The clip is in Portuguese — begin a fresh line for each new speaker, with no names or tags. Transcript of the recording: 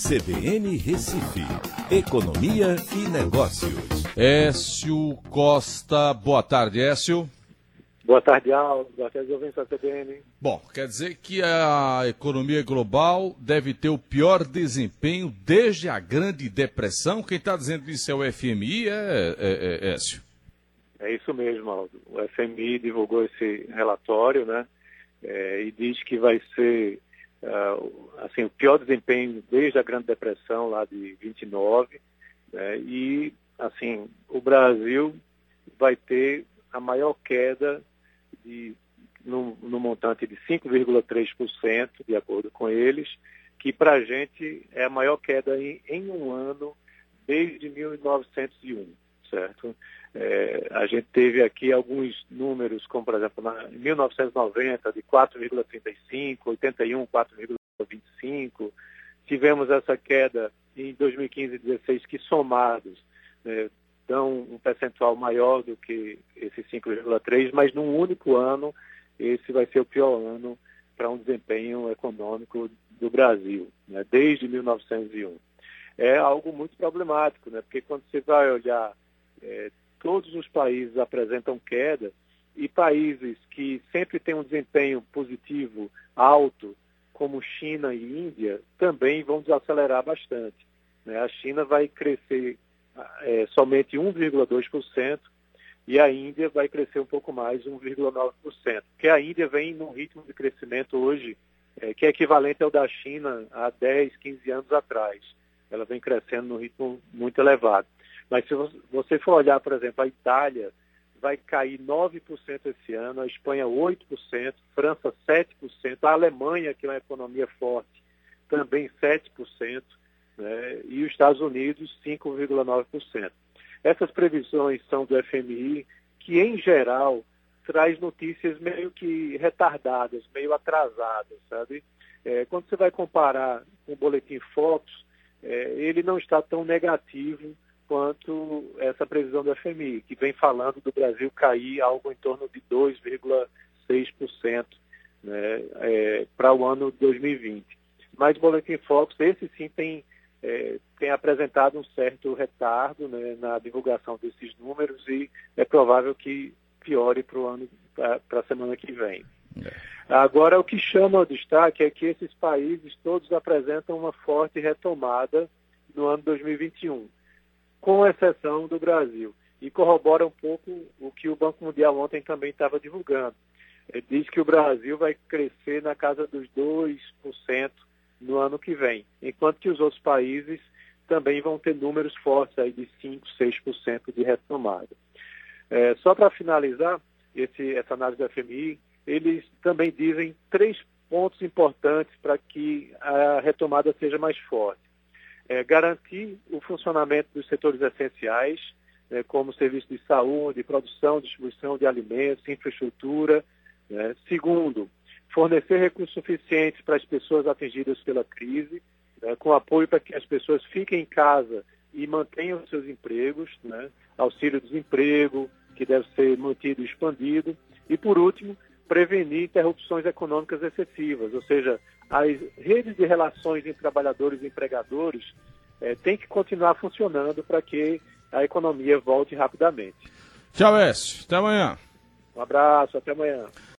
CBN Recife, Economia e Negócios.
Écio Costa, boa tarde, Écio.
Boa tarde, Aldo. Boa tarde, ouvintes da CBN.
Bom, quer dizer que a economia global deve ter o pior desempenho desde a Grande Depressão. Quem está dizendo isso é o FMI, é, é, é Écio?
É isso mesmo, Aldo. O FMI divulgou esse relatório, né? É, e diz que vai ser uh, assim, o pior desempenho desde a Grande Depressão, lá de 29, né, e assim, o Brasil vai ter a maior queda de, no, no montante de 5,3%, de acordo com eles, que para a gente é a maior queda em, em um ano desde 1901, certo? É, a gente teve aqui alguns números, como por exemplo, na, em 1990, de 4,35, 81, 4,25. Tivemos essa queda em 2015 e 2016, que somados né, dão um percentual maior do que esse 5,3, mas num único ano, esse vai ser o pior ano para um desempenho econômico do Brasil, né, desde 1901. É algo muito problemático, né, porque quando você vai olhar é, todos os países apresentam queda e países que sempre têm um desempenho positivo alto, como China e Índia, também vão desacelerar bastante. Né? A China vai crescer é, somente 1,2% e a Índia vai crescer um pouco mais, 1,9%. Porque a Índia vem num ritmo de crescimento hoje é, que é equivalente ao da China há 10, 15 anos atrás. Ela vem crescendo num ritmo muito elevado. Mas se você for olhar, por exemplo, a Itália vai cair 9% esse ano, a Espanha 8%, França 7%, a Alemanha, que é uma economia forte, também 7%, né, e os Estados Unidos 5,9%. Essas previsões são do FMI, que em geral traz notícias meio que retardadas, meio atrasadas, sabe? É, quando você vai comparar com o Boletim Focus, é, ele não está tão negativo quanto essa previsão do FMI, que vem falando do Brasil cair algo em torno de 2,6% né, é, para o ano 2020. Mas o Boletim Focus, esse sim tem, é, tem apresentado um certo retardo né, na divulgação desses números e é provável que piore para o ano, para a semana que vem. É. Agora, o que chama o destaque é que esses países todos apresentam uma forte retomada no ano 2021 com exceção do Brasil. E corrobora um pouco o que o Banco Mundial ontem também estava divulgando. Ele diz que o Brasil vai crescer na casa dos 2% no ano que vem, enquanto que os outros países também vão ter números fortes aí de 5%, 6% de retomada. É, só para finalizar esse, essa análise do FMI, eles também dizem três pontos importantes para que a retomada seja mais forte é, garantir o funcionamento dos setores essenciais, né, como serviço de saúde, produção, distribuição de alimentos, infraestrutura. Né. Segundo, fornecer recursos suficientes para as pessoas atingidas pela crise, né, com apoio para que as pessoas fiquem em casa e mantenham seus empregos, né, auxílio-desemprego, que deve ser mantido e expandido. E, por último, prevenir interrupções econômicas excessivas, ou seja, as redes de relações entre trabalhadores e empregadores é, têm que continuar funcionando para que a economia volte rapidamente.
Tchau, Écio. Até amanhã.
Um abraço, até amanhã.